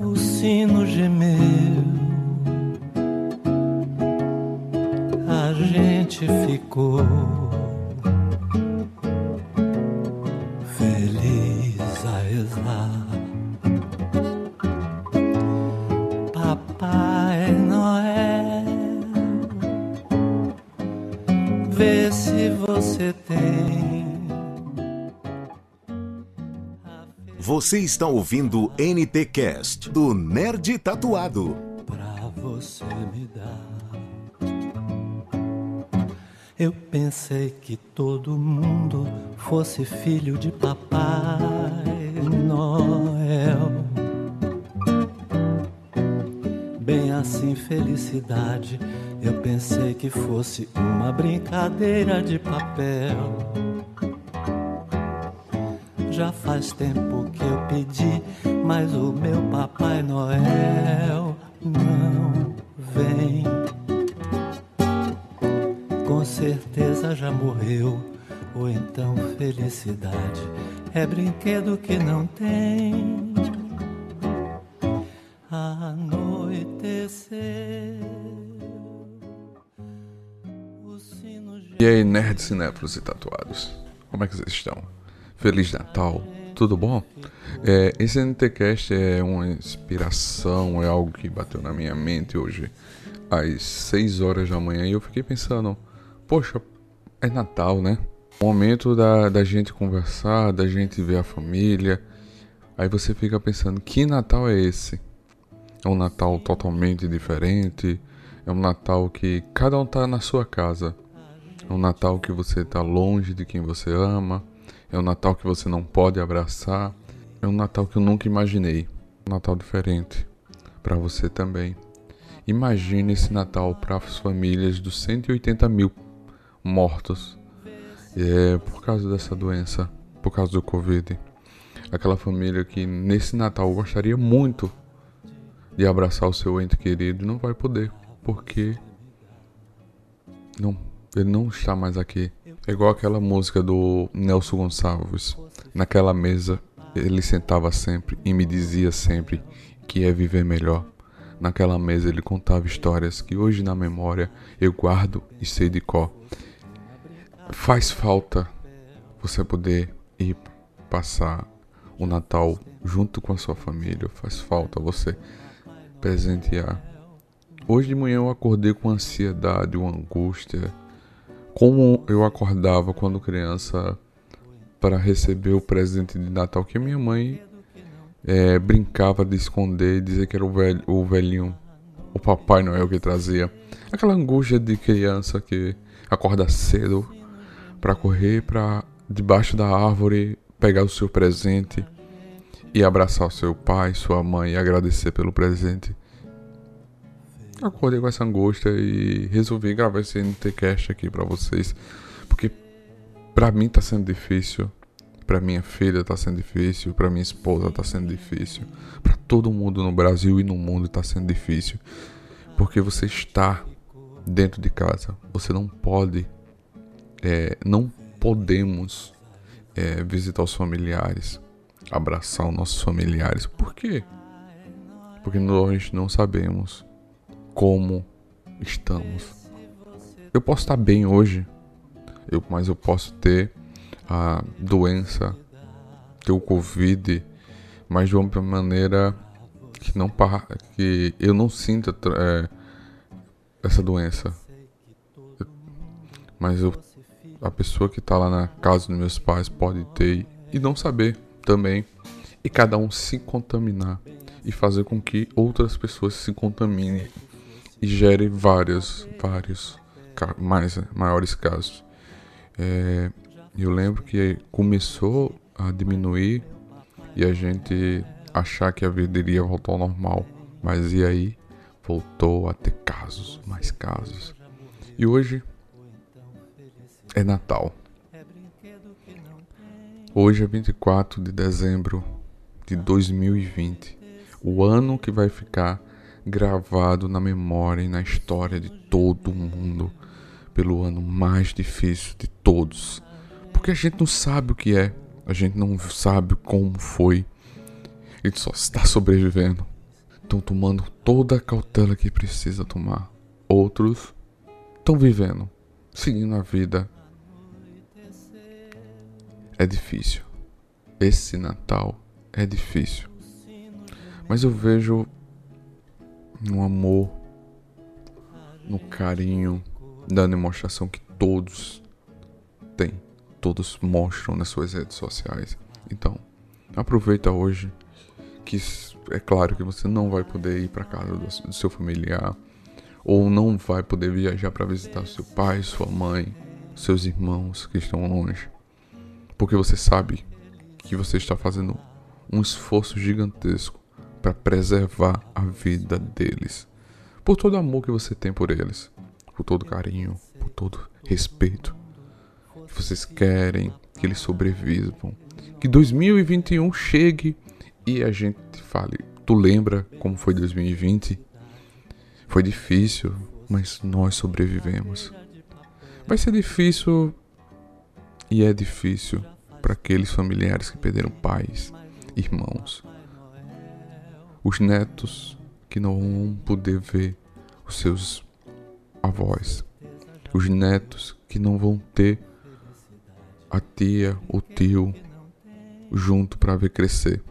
o sino gemeu, a gente ficou feliz a rezar. Papai Noel, vê se você tem. Você está ouvindo NT Cast do Nerd Tatuado. pra você me dar. Eu pensei que todo mundo fosse filho de Papai Noel. Bem assim, felicidade. Eu pensei que fosse uma brincadeira de papel. Já faz tempo que eu pedi, mas o meu Papai Noel não vem. Com certeza já morreu, ou então felicidade é brinquedo que não tem. E aí, nerds, cinéfilos e tatuados? Como é que vocês estão? Feliz Natal, tudo bom? É, esse NTCast é uma inspiração, é algo que bateu na minha mente hoje às 6 horas da manhã e eu fiquei pensando, poxa, é Natal, né? Momento da, da gente conversar, da gente ver a família. Aí você fica pensando, que Natal é esse? É um Natal totalmente diferente? É um Natal que cada um tá na sua casa? É um Natal que você está longe de quem você ama. É um Natal que você não pode abraçar. É um Natal que eu nunca imaginei. Um Natal diferente. Para você também. Imagine esse Natal para as famílias dos 180 mil mortos é, por causa dessa doença, por causa do Covid. Aquela família que nesse Natal gostaria muito de abraçar o seu ente querido não vai poder, porque não, ele não está mais aqui. É igual aquela música do Nelson Gonçalves. Naquela mesa, ele sentava sempre e me dizia sempre que é viver melhor. Naquela mesa, ele contava histórias que hoje na memória eu guardo e sei de cor. Faz falta você poder ir passar o Natal junto com a sua família. Faz falta você presentear. Hoje de manhã eu acordei com ansiedade, uma angústia. Como eu acordava quando criança para receber o presente de Natal que minha mãe eh, brincava de esconder e dizer que era o, velho, o velhinho, o Papai Noel que trazia. Aquela angústia de criança que acorda cedo para correr para debaixo da árvore, pegar o seu presente e abraçar o seu pai, sua mãe e agradecer pelo presente. Acordei com essa angústia e resolvi gravar esse NTcast aqui para vocês, porque para mim tá sendo difícil, para minha filha tá sendo difícil, para minha esposa tá sendo difícil, para todo mundo no Brasil e no mundo tá sendo difícil, porque você está dentro de casa, você não pode, é, não podemos é, visitar os familiares, abraçar os nossos familiares. Por quê? Porque nós não sabemos como estamos. Eu posso estar bem hoje, eu, mas eu posso ter a doença, ter o Covid, mas de uma maneira que não que eu não sinta é, essa doença. Mas eu, a pessoa que está lá na casa dos meus pais pode ter e não saber também. E cada um se contaminar e fazer com que outras pessoas se contaminem e gere vários, vários mais maiores casos. É, eu lembro que começou a diminuir e a gente achar que a vida iria voltar ao normal, mas e aí voltou a ter casos, mais casos. E hoje é Natal. Hoje é 24 de dezembro de 2020, o ano que vai ficar gravado na memória e na história de todo mundo pelo ano mais difícil de todos, Porque a gente não sabe o que é, a gente não sabe como foi. A gente só está sobrevivendo. Estão tomando toda a cautela que precisa tomar. Outros estão vivendo, seguindo a vida. É difícil. Esse Natal é difícil. Mas eu vejo no amor, no carinho, da demonstração que todos têm, todos mostram nas suas redes sociais. Então, aproveita hoje que é claro que você não vai poder ir para casa do, seu familiar ou não vai poder viajar para visitar seu pai, sua mãe, seus irmãos que estão longe, porque você sabe que você está fazendo um esforço gigantesco para preservar a vida deles. Por todo o amor que você tem por eles, por todo carinho, por todo respeito. Que vocês querem que eles sobrevivam. Que 2021 chegue e a gente fale: Tu lembra como foi 2020? Foi difícil, mas nós sobrevivemos. Vai ser difícil e é difícil para aqueles familiares que perderam pais, irmãos, os netos que não vão poder ver os seus avós, os netos que não vão ter a tia, o tio junto para ver crescer.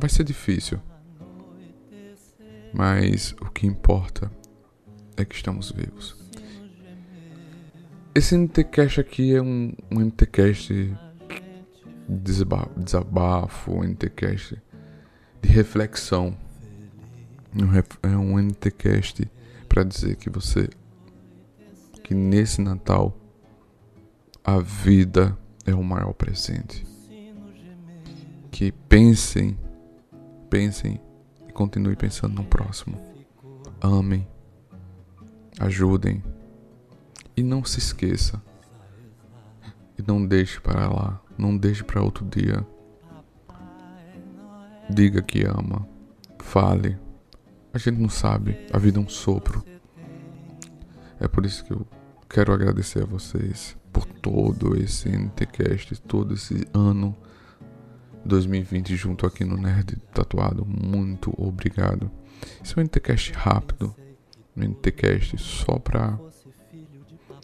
Vai ser difícil. Mas o que importa é que estamos vivos. Esse NTCast aqui é um, um NTCast desabafo, um NTCast de reflexão. É um NTCast para dizer que você que nesse Natal a vida é o maior presente. Que pensem, pensem e continuem pensando no próximo. Amem, ajudem e não se esqueça. E não deixe para lá, não deixe para outro dia. Diga que ama. Fale. A gente não sabe. A vida é um sopro. É por isso que eu quero agradecer a vocês por todo esse NTCast, todo esse ano 2020 junto aqui no Nerd Tatuado. Muito obrigado. Esse é um NTCast rápido. Um NTCast só pra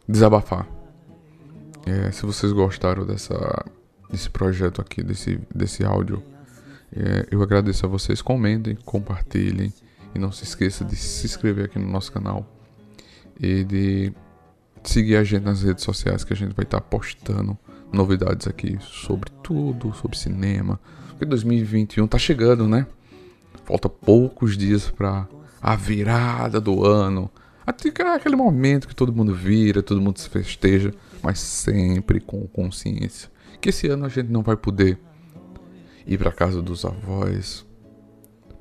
desabafar. É, se vocês gostaram dessa, desse projeto aqui, desse, desse áudio é, eu agradeço a vocês. Comentem, compartilhem. E não se esqueça de se inscrever aqui no nosso canal. E de seguir a gente nas redes sociais que a gente vai estar postando novidades aqui sobre tudo, sobre cinema. Porque 2021 tá chegando, né? Falta poucos dias para a virada do ano. Até aquele momento que todo mundo vira, todo mundo se festeja, mas sempre com consciência. Que esse ano a gente não vai poder ir para casa dos avós,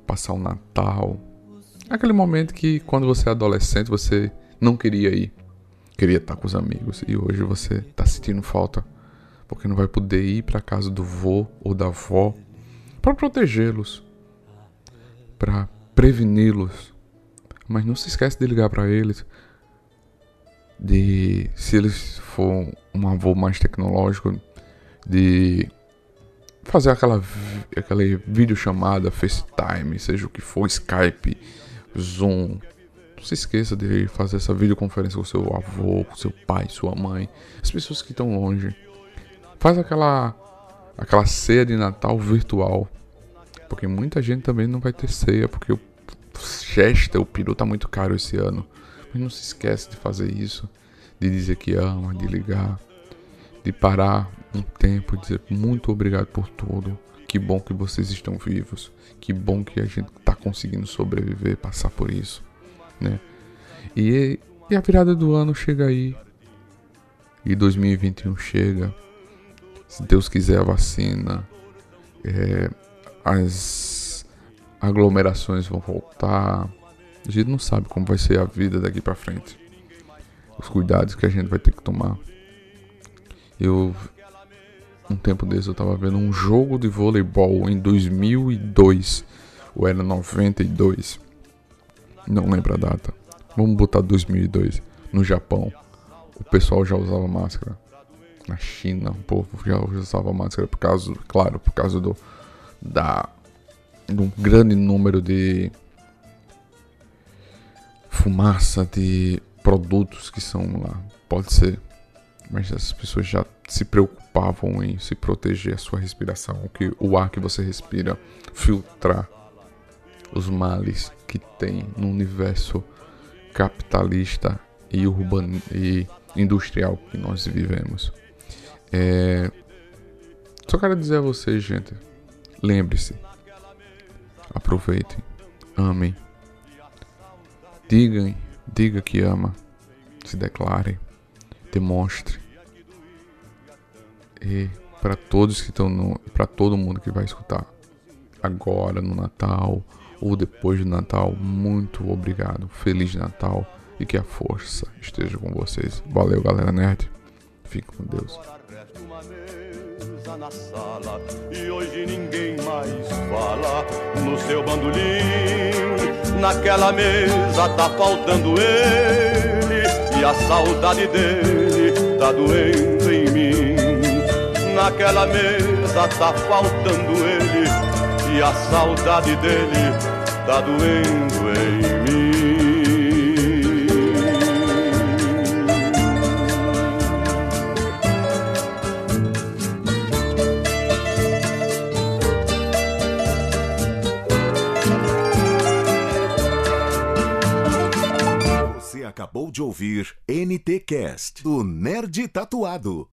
passar o Natal. Aquele momento que quando você é adolescente você não queria ir, queria estar com os amigos e hoje você está sentindo falta porque não vai poder ir para casa do vô ou da avó para protegê-los, para preveni-los. Mas não se esquece de ligar para eles, de se eles for um avô mais tecnológico, de fazer aquela, aquela videochamada, FaceTime, seja o que for, Skype, Zoom. Não se esqueça de fazer essa videoconferência com seu avô, com seu pai, sua mãe, as pessoas que estão longe. Faz aquela aquela ceia de Natal virtual. Porque muita gente também não vai ter ceia, porque o Chester, o peru tá muito caro esse ano. Mas não se esquece de fazer isso, de dizer que ama, de ligar, de parar um tempo e dizer muito obrigado por tudo. Que bom que vocês estão vivos. Que bom que a gente está conseguindo sobreviver, passar por isso, né? E, e a virada do ano chega aí. E 2021 chega. Se Deus quiser a vacina, é, as aglomerações vão voltar. A gente não sabe como vai ser a vida daqui para frente. Os cuidados que a gente vai ter que tomar. Eu um tempo desse eu tava vendo um jogo de voleibol em 2002 ou era 92. Não lembro a data. Vamos botar 2002 no Japão. O pessoal já usava máscara. na China, o povo já usava máscara por causa, claro, por causa do da do grande número de fumaça de produtos que são lá. Pode ser, mas as pessoas já se preocupavam em se proteger a sua respiração, que o ar que você respira filtrar os males que tem no universo capitalista e urbano e industrial que nós vivemos. É... Só quero dizer a vocês, gente, lembre-se, aproveitem, amem, digam, diga que ama, se declare, demonstre. E para todos que estão no, para todo mundo que vai escutar agora no Natal ou depois do Natal, muito obrigado, feliz Natal e que a força esteja com vocês. Valeu, galera nerd. Fique com Deus. Na sala, e hoje ninguém mais fala no seu bandolim. Naquela mesa tá faltando ele, e a saudade dele tá doendo em mim. Naquela mesa tá faltando ele, e a saudade dele tá doendo em mim. acabou de ouvir NT Cast do Nerd Tatuado.